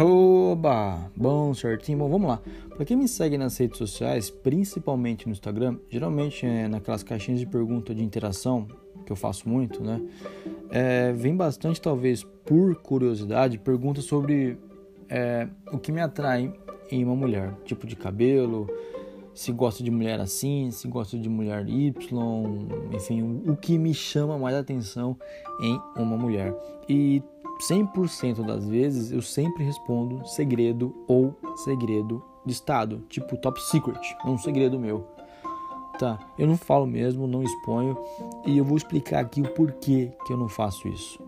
Oba! Bom, certinho. Bom, vamos lá. Para quem me segue nas redes sociais, principalmente no Instagram, geralmente é naquelas caixinhas de pergunta de interação, que eu faço muito, né? É, vem bastante, talvez por curiosidade, perguntas sobre é, o que me atrai em uma mulher. Tipo de cabelo, se gosta de mulher assim, se gosta de mulher Y, enfim, o que me chama mais atenção em uma mulher. E 100% das vezes eu sempre respondo segredo ou segredo de estado, tipo top secret, é um segredo meu. Tá, eu não falo mesmo, não exponho e eu vou explicar aqui o porquê que eu não faço isso,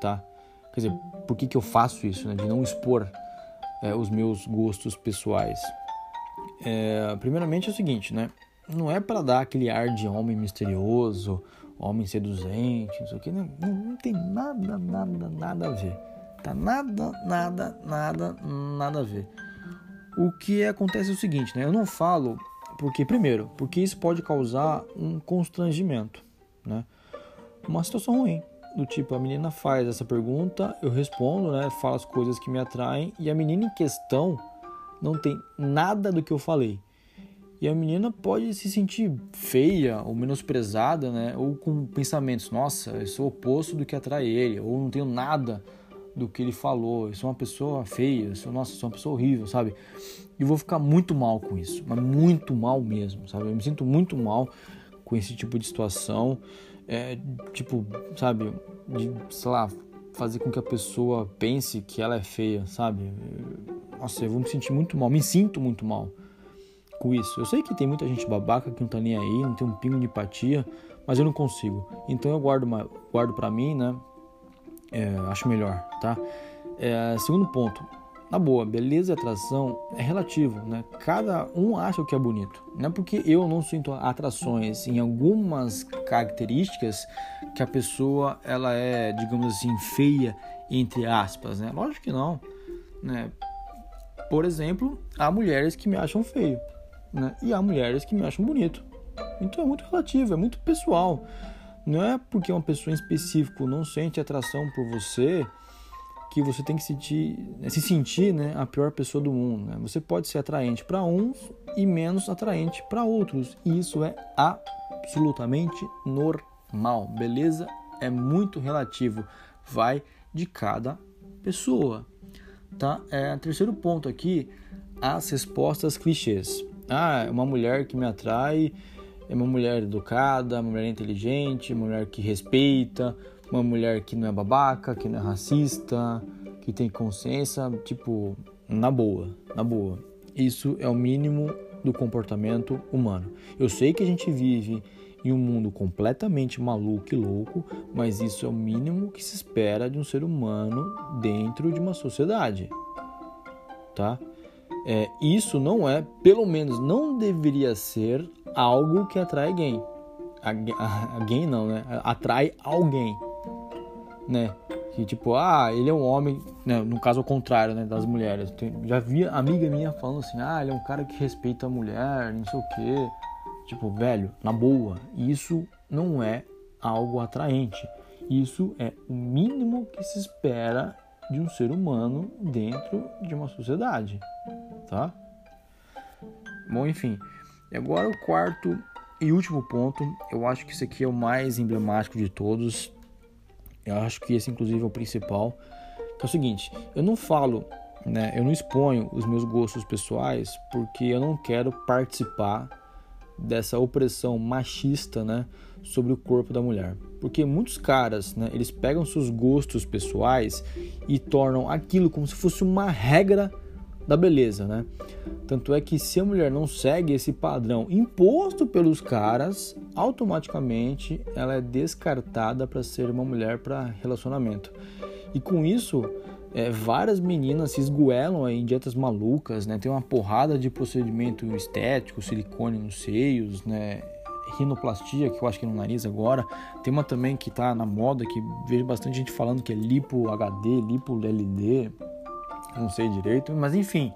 tá? Quer dizer, por que, que eu faço isso, né? De não expor é, os meus gostos pessoais. É, primeiramente é o seguinte, né? Não é para dar aquele ar de homem misterioso homem seduzente, não sei o que, não, não tem nada, nada, nada a ver. Tá nada, nada, nada, nada a ver. O que acontece é o seguinte, né? Eu não falo porque, primeiro, porque isso pode causar um constrangimento, né? Uma situação ruim, do tipo, a menina faz essa pergunta, eu respondo, né? Falo as coisas que me atraem e a menina em questão não tem nada do que eu falei. E a menina pode se sentir feia ou menosprezada, né? Ou com pensamentos, nossa, eu sou oposto do que atrai ele, ou não tenho nada do que ele falou, eu sou uma pessoa feia, eu sou, nossa, eu sou uma pessoa horrível, sabe? E vou ficar muito mal com isso, mas muito mal mesmo, sabe? Eu me sinto muito mal com esse tipo de situação, é, tipo, sabe, de, sei lá, fazer com que a pessoa pense que ela é feia, sabe? Nossa, eu vou me sentir muito mal, me sinto muito mal com isso. Eu sei que tem muita gente babaca que não tá nem aí, não tem um pingo de empatia, mas eu não consigo. Então eu guardo, guardo para mim, né? É, acho melhor, tá? É, segundo ponto, na boa, beleza e atração é relativo, né? Cada um acha o que é bonito. Não é porque eu não sinto atrações em algumas características que a pessoa ela é, digamos assim, feia entre aspas, né? Lógico que não, né? Por exemplo, há mulheres que me acham feio né? E há mulheres que me acham bonito. Então é muito relativo, é muito pessoal. Não é porque uma pessoa em específico não sente atração por você que você tem que sentir, se sentir né, a pior pessoa do mundo. Né? Você pode ser atraente para uns e menos atraente para outros. E isso é absolutamente normal, beleza? É muito relativo, vai de cada pessoa. Tá? É, terceiro ponto aqui, as respostas clichês. Ah, é uma mulher que me atrai é uma mulher educada, uma mulher inteligente, uma mulher que respeita, uma mulher que não é babaca, que não é racista, que tem consciência, tipo, na boa, na boa. Isso é o mínimo do comportamento humano. Eu sei que a gente vive em um mundo completamente maluco e louco, mas isso é o mínimo que se espera de um ser humano dentro de uma sociedade, tá? É, isso não é, pelo menos não deveria ser algo que atrai alguém. Alguém não, né? Atrai alguém, né? Que tipo, ah, ele é um homem, né? no caso ao contrário, né? Das mulheres. Já vi amiga minha falando assim, ah, ele é um cara que respeita a mulher, não sei o quê. Tipo, velho, na boa, isso não é algo atraente. Isso é o mínimo que se espera de um ser humano dentro de uma sociedade tá? Bom, enfim. E agora o quarto e último ponto, eu acho que esse aqui é o mais emblemático de todos. Eu acho que esse inclusive é o principal. Que é o seguinte, eu não falo, né, eu não exponho os meus gostos pessoais porque eu não quero participar dessa opressão machista, né, sobre o corpo da mulher. Porque muitos caras, né, eles pegam seus gostos pessoais e tornam aquilo como se fosse uma regra da beleza, né? Tanto é que se a mulher não segue esse padrão imposto pelos caras, automaticamente ela é descartada para ser uma mulher para relacionamento. E com isso, é, várias meninas se esguelam em dietas malucas, né? Tem uma porrada de procedimento estético, silicone nos seios, né? Rinoplastia, que eu acho que é no nariz agora. Tem uma também que está na moda, que vejo bastante gente falando que é lipo HD, lipo LD não sei direito, mas enfim,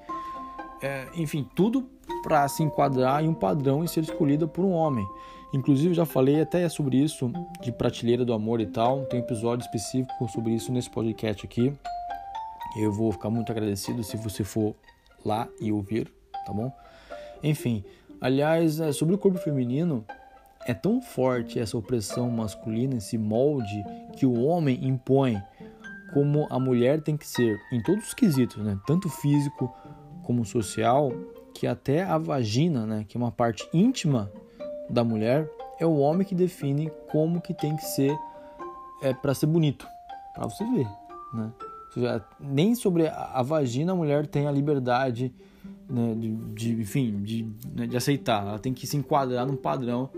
é, enfim, tudo para se enquadrar em um padrão e ser escolhida por um homem. Inclusive, já falei até sobre isso de prateleira do amor e tal. Tem um episódio específico sobre isso nesse podcast aqui. Eu vou ficar muito agradecido se você for lá e ouvir, tá bom? Enfim, aliás, é, sobre o corpo feminino, é tão forte essa opressão masculina, esse molde que o homem impõe como a mulher tem que ser em todos os quesitos, né? Tanto físico como social, que até a vagina, né, que é uma parte íntima da mulher, é o homem que define como que tem que ser é para ser bonito, para você ver, né? seja, nem sobre a vagina a mulher tem a liberdade né, de, de, enfim, de, né, de aceitar. Ela tem que se enquadrar num padrão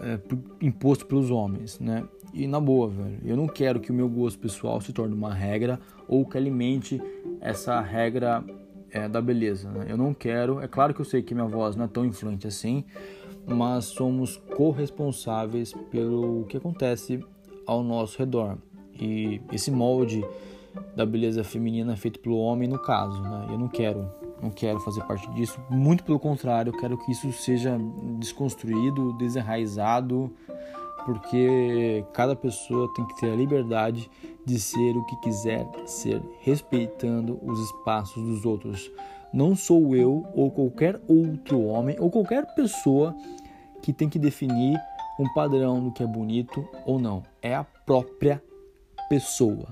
é, imposto pelos homens, né? E na boa, velho, eu não quero que o meu gosto pessoal se torne uma regra ou que alimente essa regra é, da beleza. Né? Eu não quero. É claro que eu sei que minha voz não é tão influente assim, mas somos corresponsáveis pelo que acontece ao nosso redor. E esse molde da beleza feminina é feito pelo homem no caso, né? Eu não quero, não quero fazer parte disso. Muito pelo contrário, eu quero que isso seja desconstruído, desenraizado, porque cada pessoa tem que ter a liberdade de ser o que quiser ser, respeitando os espaços dos outros. Não sou eu ou qualquer outro homem ou qualquer pessoa que tem que definir um padrão do que é bonito ou não. É a própria pessoa.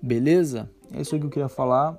Beleza? É isso que eu queria falar.